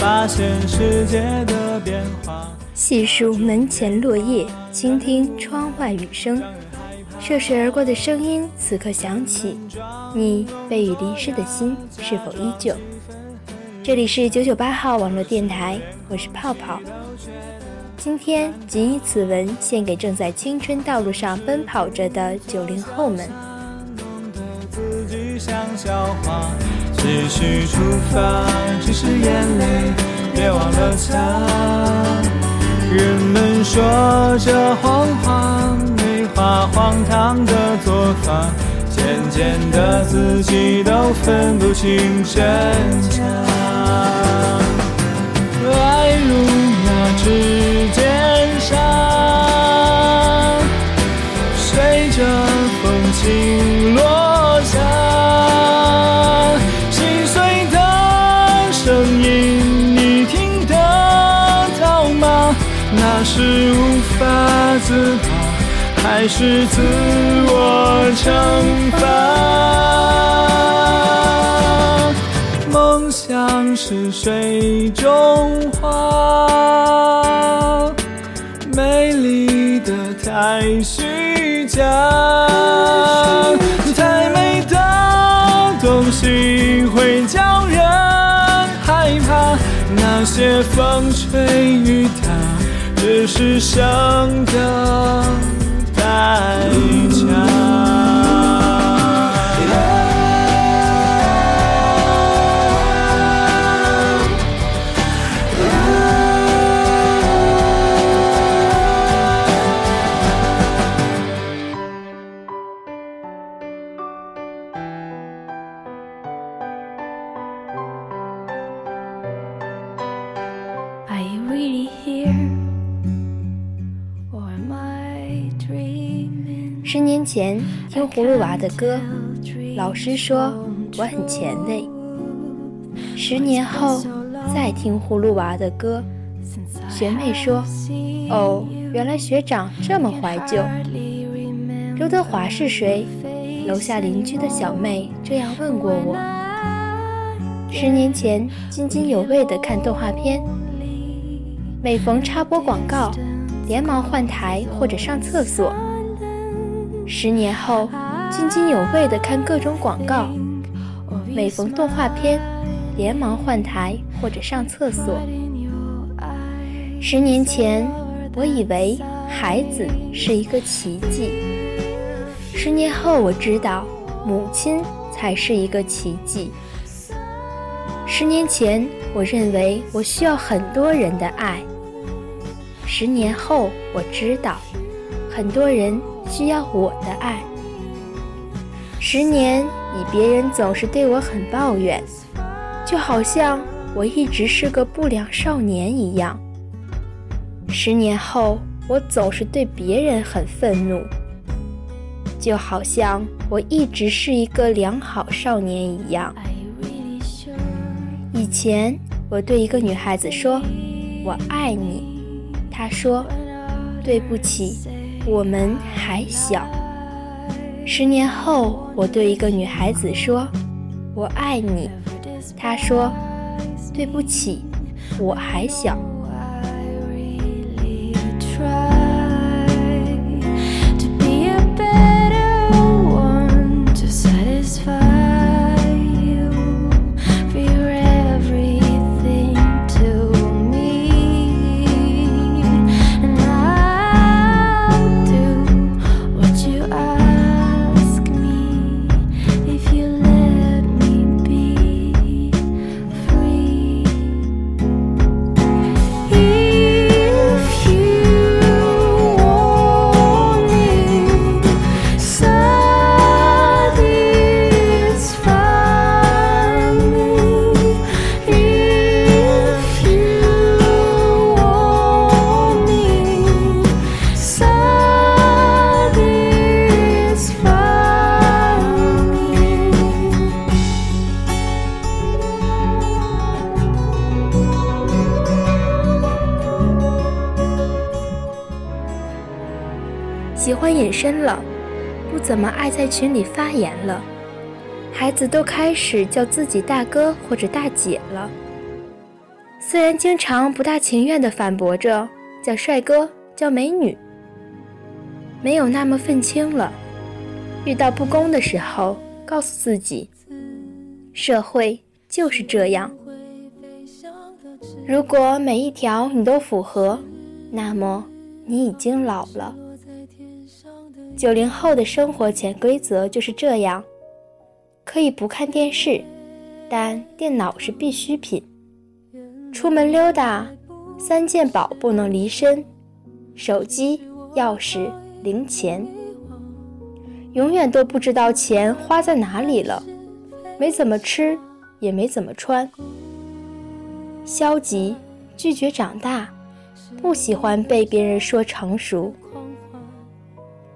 发现世界的变化。细数门前落叶，倾听窗外雨声，涉水而过的声音此刻响起。你被雨淋湿的心是否依旧？这里是九九八号网络电台，我是泡泡。今天仅以此文献给正在青春道路上奔跑着的九零后们。继续出发，只是眼泪，别忘了擦。人们说着谎话，美化荒唐的做法，渐渐的自己都分不清真假。自拔，还是自我惩罚？梦想是水中花，美丽的太虚假，太美的东西会叫人害怕。那些风吹，是想家。听葫芦娃的歌，老师说我很前卫。十年后再听葫芦娃的歌，学妹说：“哦，原来学长这么怀旧。”刘德华是谁？楼下邻居的小妹这样问过我。十年前津津有味地看动画片，每逢插播广告，连忙换台或者上厕所。十年后，津津有味地看各种广告，每逢动画片，连忙换台或者上厕所。十年前，我以为孩子是一个奇迹。十年后，我知道母亲才是一个奇迹。十年前，我认为我需要很多人的爱。十年后，我知道很多人。需要我的爱。十年以别人总是对我很抱怨，就好像我一直是个不良少年一样。十年后我总是对别人很愤怒，就好像我一直是一个良好少年一样。以前我对一个女孩子说“我爱你”，她说“对不起”。我们还小。十年后，我对一个女孩子说：“我爱你。”她说：“对不起，我还小。”身了，不怎么爱在群里发言了，孩子都开始叫自己大哥或者大姐了。虽然经常不大情愿地反驳着叫帅哥、叫美女，没有那么愤青了。遇到不公的时候，告诉自己，社会就是这样。如果每一条你都符合，那么你已经老了。九零后的生活潜规则就是这样：可以不看电视，但电脑是必需品。出门溜达，三件宝不能离身：手机、钥匙、零钱。永远都不知道钱花在哪里了，没怎么吃，也没怎么穿。消极，拒绝长大，不喜欢被别人说成熟。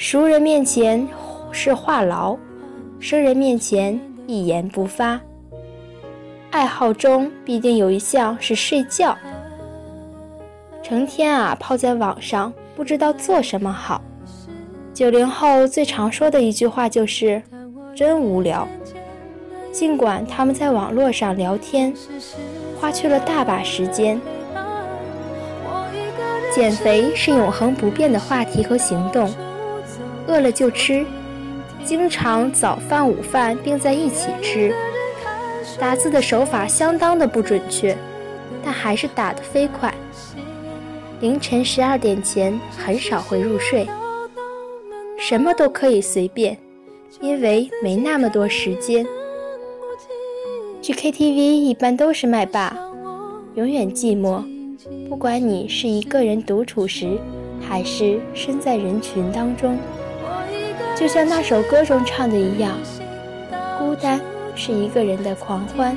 熟人面前是话痨，生人面前一言不发。爱好中必定有一项是睡觉，成天啊泡在网上，不知道做什么好。九零后最常说的一句话就是“真无聊”。尽管他们在网络上聊天，花去了大把时间。减肥是永恒不变的话题和行动，饿了就吃，经常早饭午饭并在一起吃。打字的手法相当的不准确，但还是打得飞快。凌晨十二点前很少会入睡。什么都可以随便，因为没那么多时间。去 KTV 一般都是麦霸，永远寂寞。不管你是一个人独处时，还是身在人群当中，就像那首歌中唱的一样，孤单是一个人的狂欢，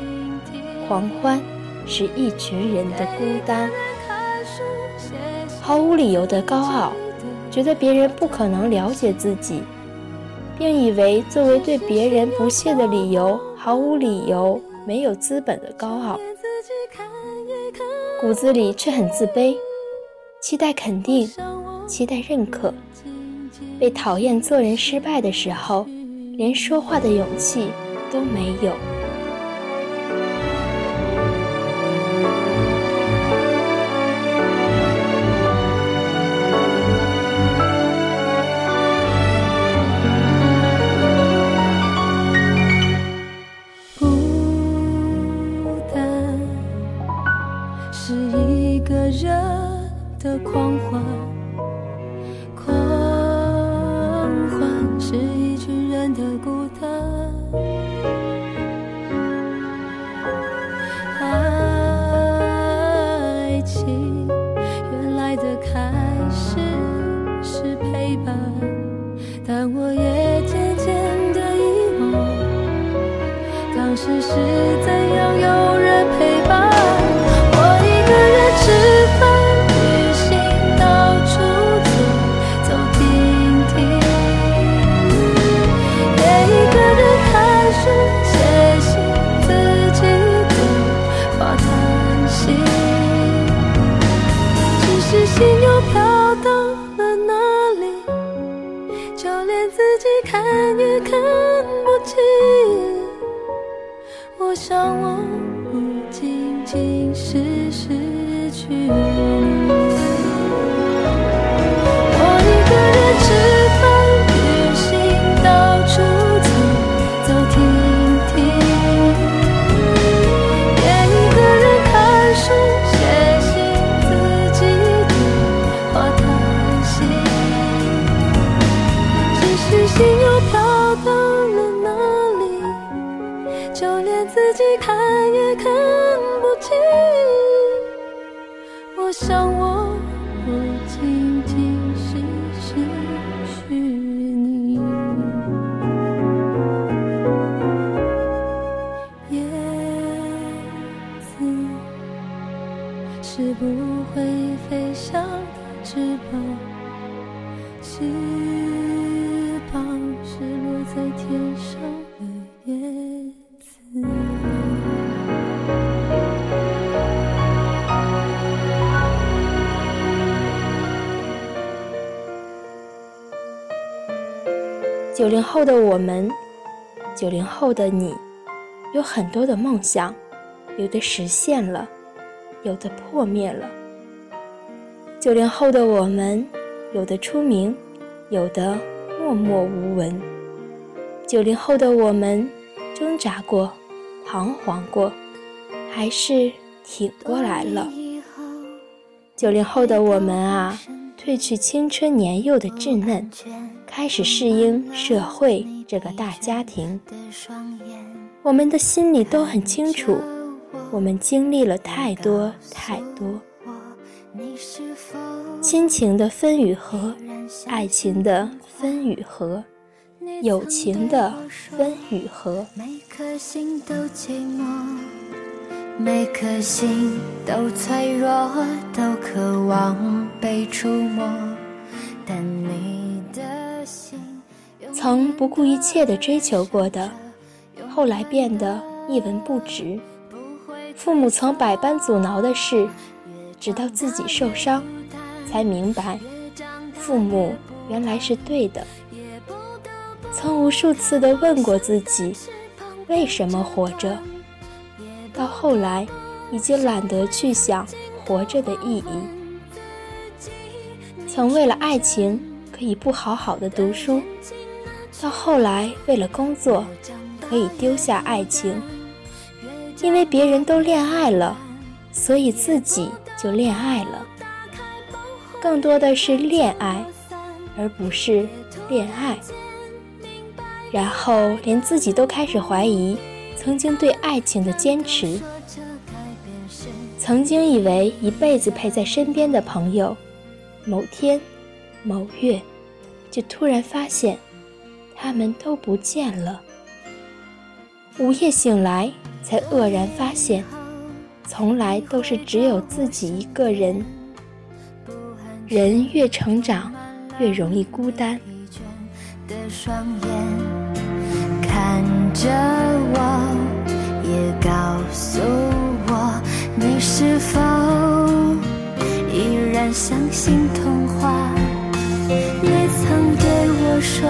狂欢是一群人的孤单。毫无理由的高傲。觉得别人不可能了解自己，并以为作为对别人不屑的理由，毫无理由、没有资本的高傲，骨子里却很自卑，期待肯定，期待认可，被讨厌做人失败的时候，连说话的勇气都没有。像我不经意九零后的我们，九零后的你，有很多的梦想，有的实现了，有的破灭了。九零后的我们，有的出名，有的默默无闻。九零后的我们，挣扎过，彷徨过，还是挺过来了。九零后的我们啊，褪去青春年幼的稚嫩，开始适应社会这个大家庭。我们的心里都很清楚，我们经历了太多太多。亲情的分与合，爱情的分与合，友情的分与合。每颗心都寂寞，每颗心都脆弱，都渴望被触摸。但你，曾不顾一切的追求过的，后来变得一文不值。父母曾百般阻挠的事。直到自己受伤，才明白，父母原来是对的。曾无数次的问过自己，为什么活着？到后来，已经懒得去想活着的意义。曾为了爱情可以不好好的读书，到后来为了工作可以丢下爱情。因为别人都恋爱了，所以自己。就恋爱了，更多的是恋爱，而不是恋爱。然后连自己都开始怀疑曾经对爱情的坚持。曾经以为一辈子陪在身边的朋友，某天、某月，就突然发现他们都不见了。午夜醒来，才愕然发现。从来都是只有自己一个人。人越成长，越容易孤单。看着我，也告诉我，你是否依然相信童话？你曾对我说，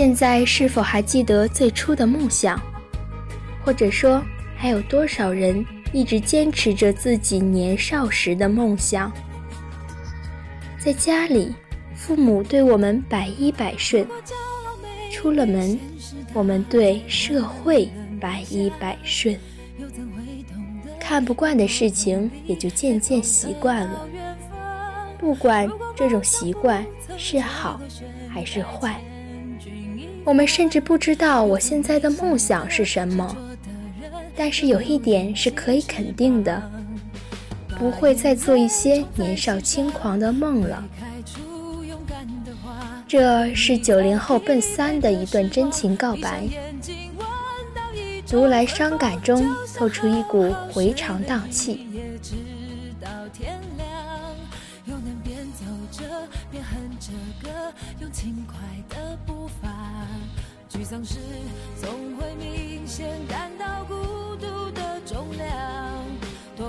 现在是否还记得最初的梦想，或者说？还有多少人一直坚持着自己年少时的梦想？在家里，父母对我们百依百顺；出了门，我们对社会百依百顺。看不惯的事情，也就渐渐习惯了。不管这种习惯是好还是坏，我们甚至不知道我现在的梦想是什么。但是有一点是可以肯定的，不会再做一些年少轻狂的梦了。这是九零后奔三的一段真情告白，读来伤感中透出一股回肠荡气。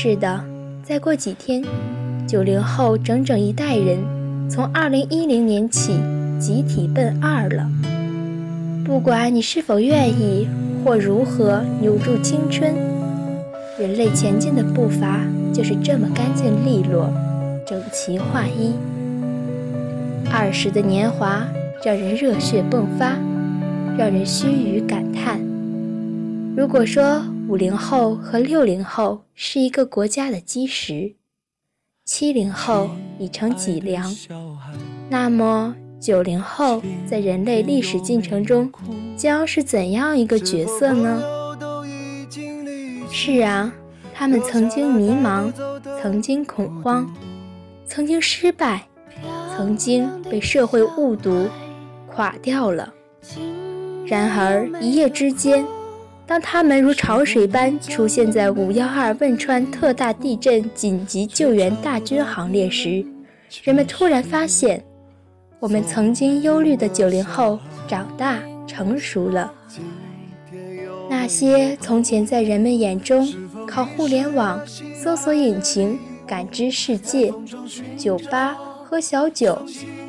是的，再过几天，九零后整整一代人从二零一零年起集体奔二了。不管你是否愿意或如何留住青春，人类前进的步伐就是这么干净利落、整齐划一。二十的年华让人热血迸发，让人须臾感叹。如果说五零后和六零后是一个国家的基石，七零后已成脊梁，那么九零后在人类历史进程中将是怎样一个角色呢？是啊，他们曾经迷茫，曾经恐慌，曾经失败，曾经被社会误读，垮掉了。然而一夜之间。当他们如潮水般出现在五幺二汶川特大地震紧急救援大军行列时，人们突然发现，我们曾经忧虑的九零后长大成熟了。那些从前在人们眼中靠互联网、搜索引擎感知世界、酒吧喝小酒、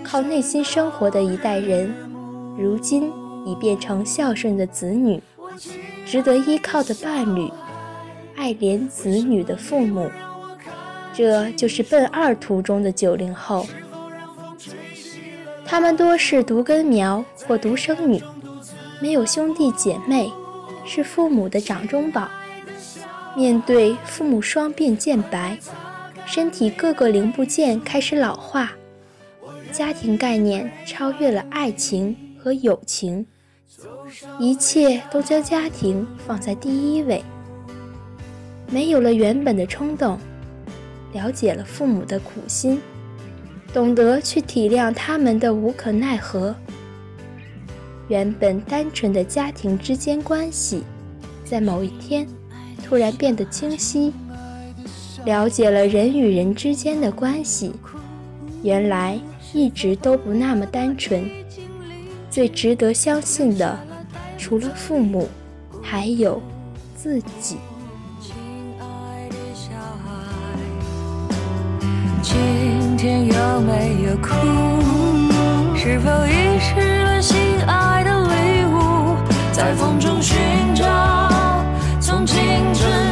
靠内心生活的一代人，如今已变成孝顺的子女。值得依靠的伴侣，爱怜子女的父母，这就是奔二途中的九零后。他们多是独根苗或独生女，没有兄弟姐妹，是父母的掌中宝。面对父母双鬓渐白，身体各个零部件开始老化，家庭概念超越了爱情和友情。一切都将家庭放在第一位，没有了原本的冲动，了解了父母的苦心，懂得去体谅他们的无可奈何。原本单纯的家庭之间关系，在某一天突然变得清晰，了解了人与人之间的关系，原来一直都不那么单纯。最值得相信的。除了父母，还有自己。亲爱的小孩，今天有没有哭？是否遗失了心爱的礼物？在风中寻找，从青春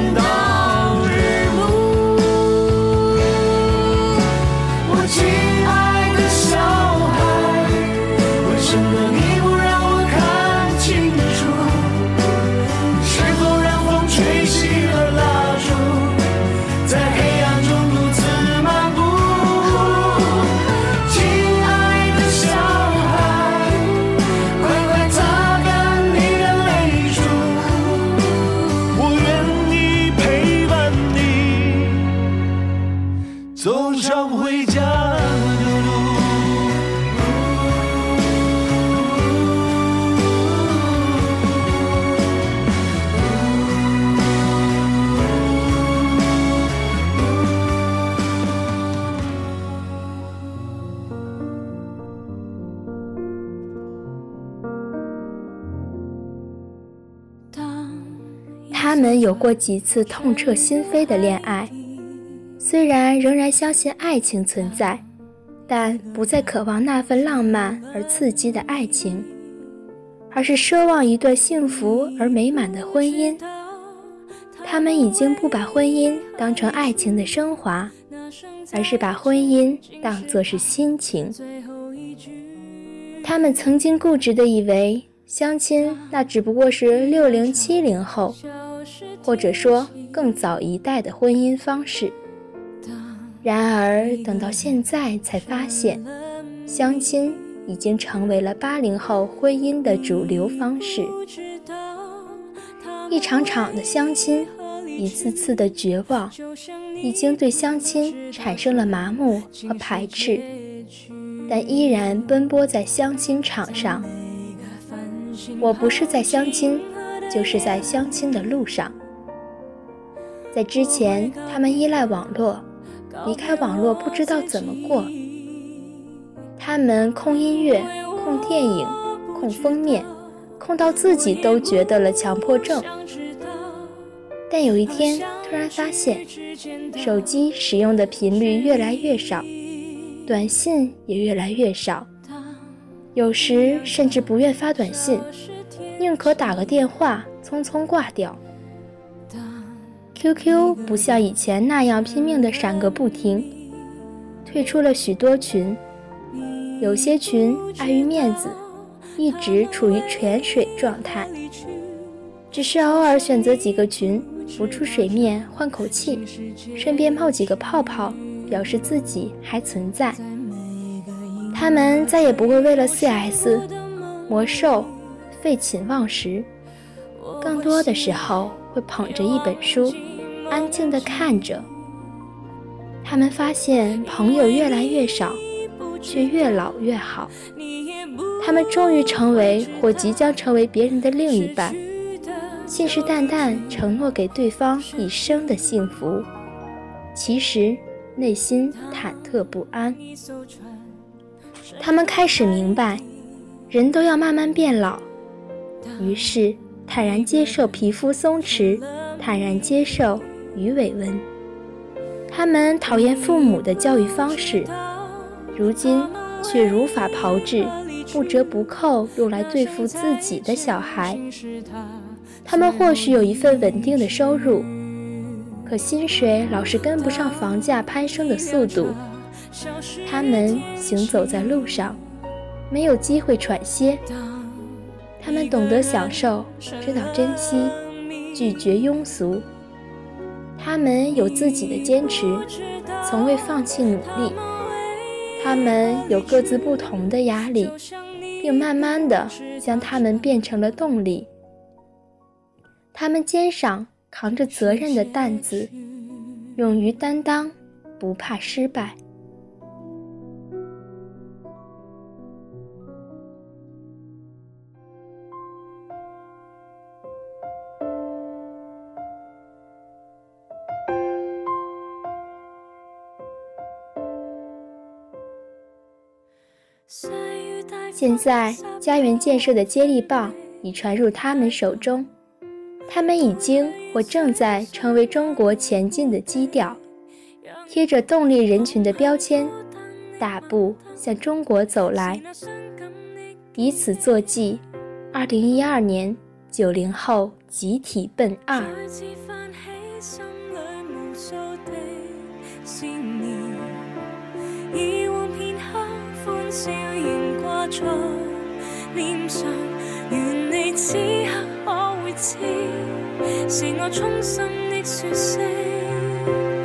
他们有过几次痛彻心扉的恋爱，虽然仍然相信爱情存在，但不再渴望那份浪漫而刺激的爱情，而是奢望一段幸福而美满的婚姻。他们已经不把婚姻当成爱情的升华，而是把婚姻当作是亲情。他们曾经固执地以为相亲那只不过是六零七零后。或者说更早一代的婚姻方式，然而等到现在才发现，相亲已经成为了八零后婚姻的主流方式。一场场的相亲，一次次的绝望，已经对相亲产生了麻木和排斥，但依然奔波在相亲场上。我不是在相亲。就是在相亲的路上，在之前，他们依赖网络，离开网络不知道怎么过。他们控音乐、控电影、控封面，控到自己都觉得了强迫症。但有一天，突然发现手机使用的频率越来越少，短信也越来越少，有时甚至不愿发短信，宁可打个电话匆匆挂掉。QQ 不像以前那样拼命的闪个不停，退出了许多群，有些群碍于面子，一直处于潜水状态，只是偶尔选择几个群浮出水面换口气，顺便冒几个泡泡。表示自己还存在，他们再也不会为了 CS、魔兽废寝忘食，更多的时候会捧着一本书，安静地看着。他们发现朋友越来越少，却越老越好。他们终于成为或即将成为别人的另一半，信誓旦旦承诺给对方一生的幸福。其实。内心忐忑不安，他们开始明白，人都要慢慢变老，于是坦然接受皮肤松弛，坦然接受鱼尾纹。他们讨厌父母的教育方式，如今却如法炮制，不折不扣用来对付自己的小孩。他们或许有一份稳定的收入。可薪水老是跟不上房价攀升的速度，他们行走在路上，没有机会喘歇。他们懂得享受，知道珍惜，拒绝庸俗。他们有自己的坚持，从未放弃努力。他们有各自不同的压力，并慢慢的将他们变成了动力。他们肩上。扛着责任的担子，勇于担当，不怕失败。现在，家园建设的接力棒已传入他们手中。他们已经或正在成为中国前进的基调，贴着动力人群的标签，大步向中国走来。以此作记，二零一二年九零后集体奔二。念上愿你此刻可会知，是我衷心的说声。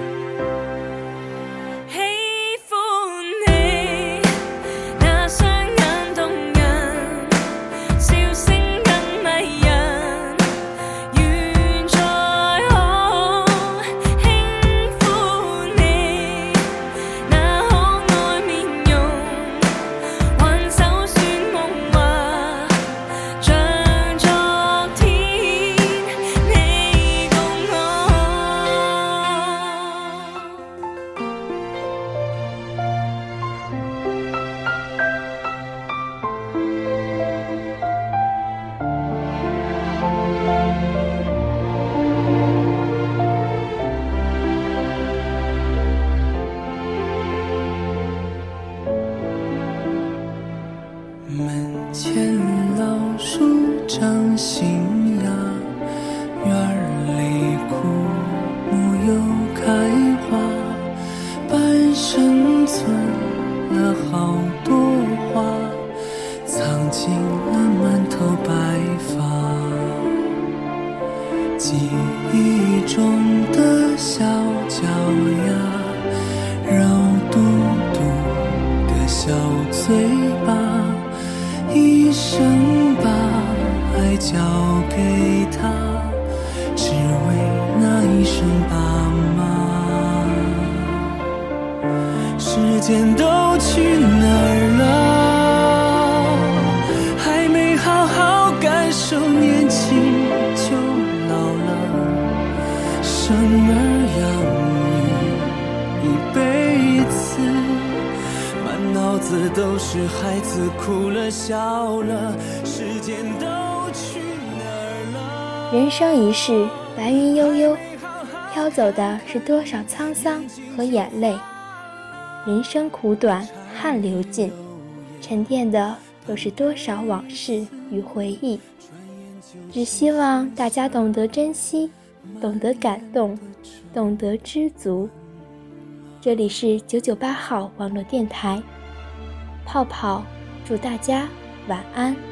都孩子哭了笑了，时间都去哪儿了？人生一世，白云悠悠，飘走的是多少沧桑和眼泪。人生苦短，汗流尽，沉淀的又是多少往事与回忆。只希望大家懂得珍惜，懂得感动，懂得知足。这里是九九八号网络电台，泡泡祝大家晚安。